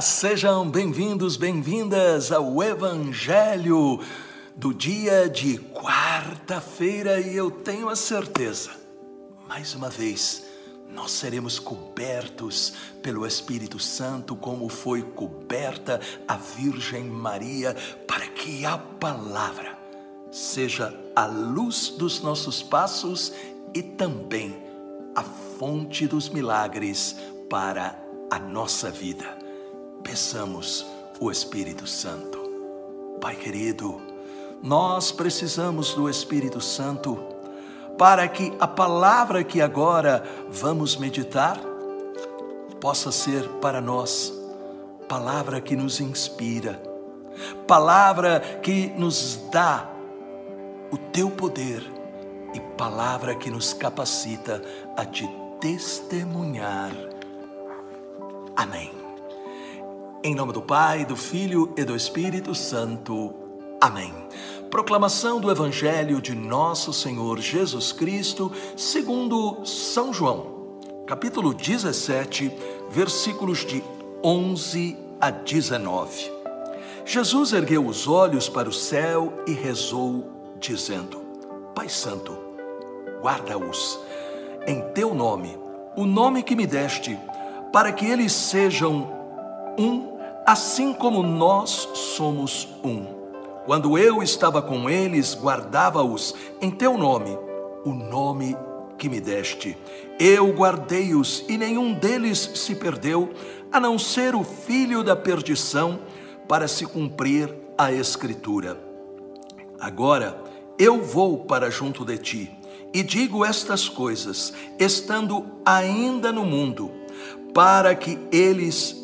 Sejam bem-vindos, bem-vindas ao Evangelho do dia de quarta-feira e eu tenho a certeza, mais uma vez, nós seremos cobertos pelo Espírito Santo, como foi coberta a Virgem Maria, para que a palavra seja a luz dos nossos passos e também a fonte dos milagres para a nossa vida. Peçamos o Espírito Santo. Pai querido, nós precisamos do Espírito Santo para que a palavra que agora vamos meditar possa ser para nós palavra que nos inspira, palavra que nos dá o teu poder e palavra que nos capacita a te testemunhar. Amém. Em nome do Pai, do Filho e do Espírito Santo. Amém. Proclamação do Evangelho de Nosso Senhor Jesus Cristo, segundo São João, capítulo 17, versículos de 11 a 19. Jesus ergueu os olhos para o céu e rezou, dizendo: Pai Santo, guarda-os em teu nome, o nome que me deste, para que eles sejam um, assim como nós somos um. Quando eu estava com eles, guardava-os em teu nome, o nome que me deste. Eu guardei-os e nenhum deles se perdeu, a não ser o filho da perdição, para se cumprir a Escritura. Agora eu vou para junto de ti e digo estas coisas, estando ainda no mundo, para que eles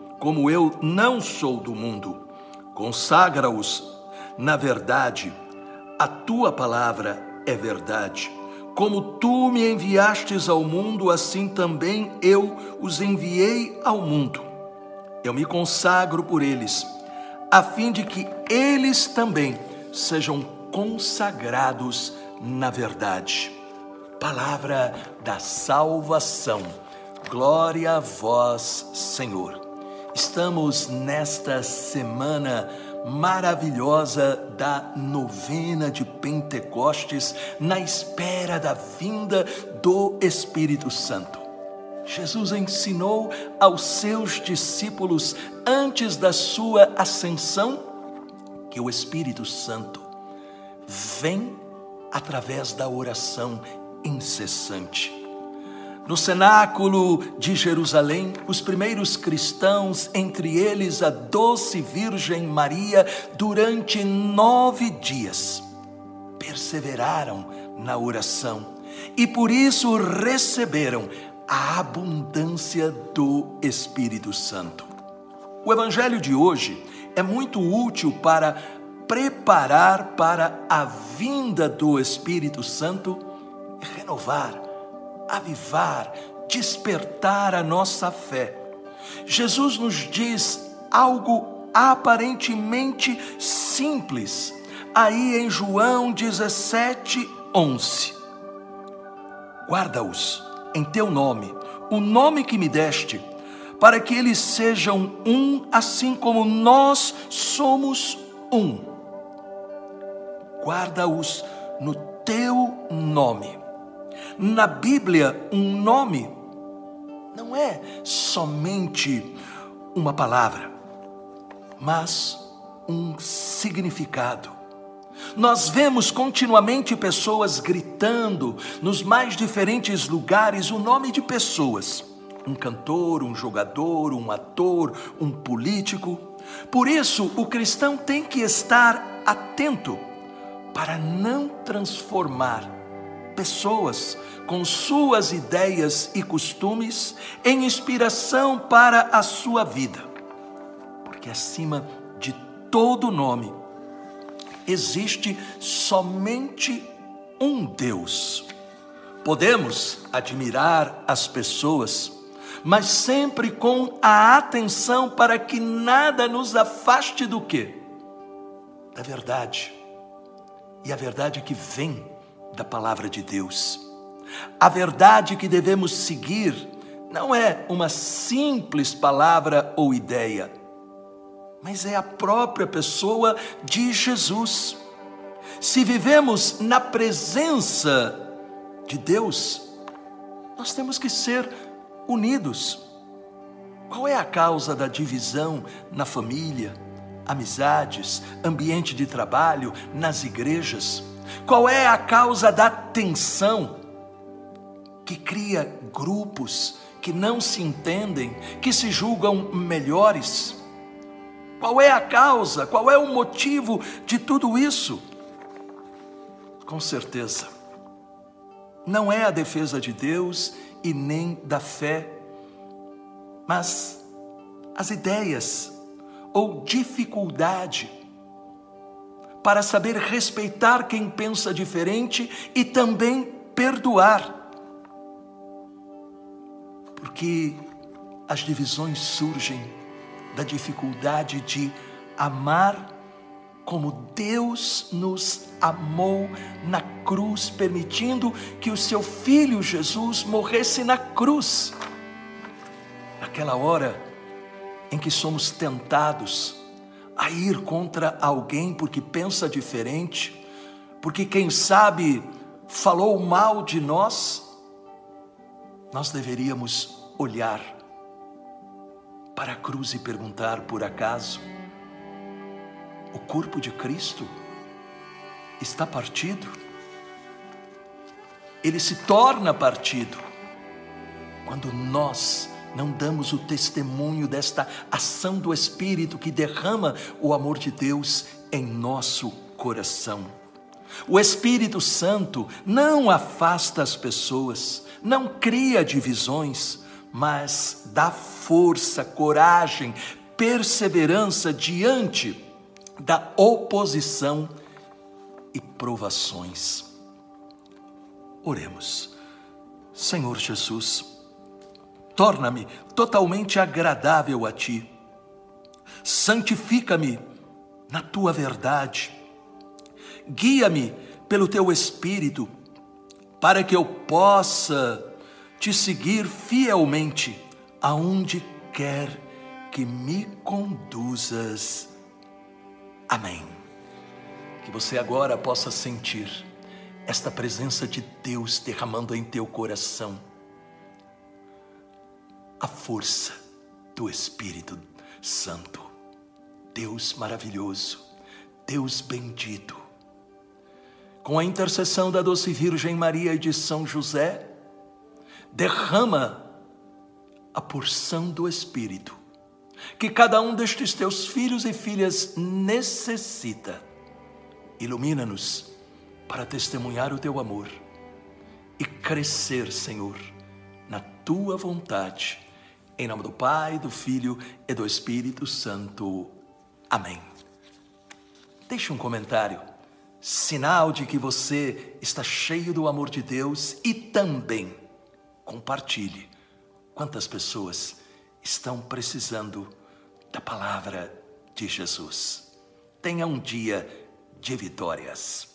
como eu não sou do mundo. Consagra-os na verdade. A tua palavra é verdade. Como tu me enviastes ao mundo, assim também eu os enviei ao mundo. Eu me consagro por eles, a fim de que eles também sejam consagrados na verdade. Palavra da salvação. Glória a vós, Senhor. Estamos nesta semana maravilhosa da novena de Pentecostes, na espera da vinda do Espírito Santo. Jesus ensinou aos seus discípulos, antes da sua ascensão, que o Espírito Santo vem através da oração incessante no cenáculo de Jerusalém, os primeiros cristãos, entre eles a doce Virgem Maria, durante nove dias, perseveraram na oração e por isso receberam a abundância do Espírito Santo. O Evangelho de hoje é muito útil para preparar para a vinda do Espírito Santo e renovar avivar, despertar a nossa fé. Jesus nos diz algo aparentemente simples, aí em João 17, 11: Guarda-os em teu nome, o nome que me deste, para que eles sejam um, assim como nós somos um. Guarda-os no teu nome. Na Bíblia, um nome não é somente uma palavra, mas um significado. Nós vemos continuamente pessoas gritando nos mais diferentes lugares o nome de pessoas. Um cantor, um jogador, um ator, um político. Por isso, o cristão tem que estar atento para não transformar pessoas com suas ideias e costumes em inspiração para a sua vida. Porque acima de todo nome, existe somente um Deus. Podemos admirar as pessoas, mas sempre com a atenção para que nada nos afaste do que? Da verdade. E a verdade que vem da palavra de Deus. A verdade que devemos seguir não é uma simples palavra ou ideia, mas é a própria pessoa de Jesus. Se vivemos na presença de Deus, nós temos que ser unidos. Qual é a causa da divisão na família, amizades, ambiente de trabalho, nas igrejas? Qual é a causa da tensão que cria grupos que não se entendem, que se julgam melhores? Qual é a causa? Qual é o motivo de tudo isso? Com certeza não é a defesa de Deus e nem da fé, mas as ideias ou dificuldade para saber respeitar quem pensa diferente e também perdoar. Porque as divisões surgem da dificuldade de amar como Deus nos amou na cruz, permitindo que o seu filho Jesus morresse na cruz. Naquela hora em que somos tentados a ir contra alguém porque pensa diferente, porque quem sabe falou mal de nós, nós deveríamos olhar para a cruz e perguntar: por acaso o corpo de Cristo está partido. Ele se torna partido quando nós não damos o testemunho desta ação do Espírito que derrama o amor de Deus em nosso coração. O Espírito Santo não afasta as pessoas, não cria divisões, mas dá força, coragem, perseverança diante da oposição e provações. Oremos. Senhor Jesus, torna-me totalmente agradável a Ti, santifica-me na Tua verdade, guia-me pelo Teu Espírito, para que eu possa Te seguir fielmente aonde quer que me conduzas. Amém. Que você agora possa sentir esta presença de Deus derramando em teu coração a força do Espírito Santo. Deus maravilhoso, Deus bendito. Com a intercessão da doce Virgem Maria e de São José, derrama a porção do Espírito que cada um destes teus filhos e filhas necessita. Ilumina-nos para testemunhar o teu amor e crescer, Senhor, na tua vontade. Em nome do Pai, do Filho e do Espírito Santo. Amém. Deixe um comentário, sinal de que você está cheio do amor de Deus e também compartilhe quantas pessoas estão precisando da palavra de Jesus. Tenha um dia de vitórias.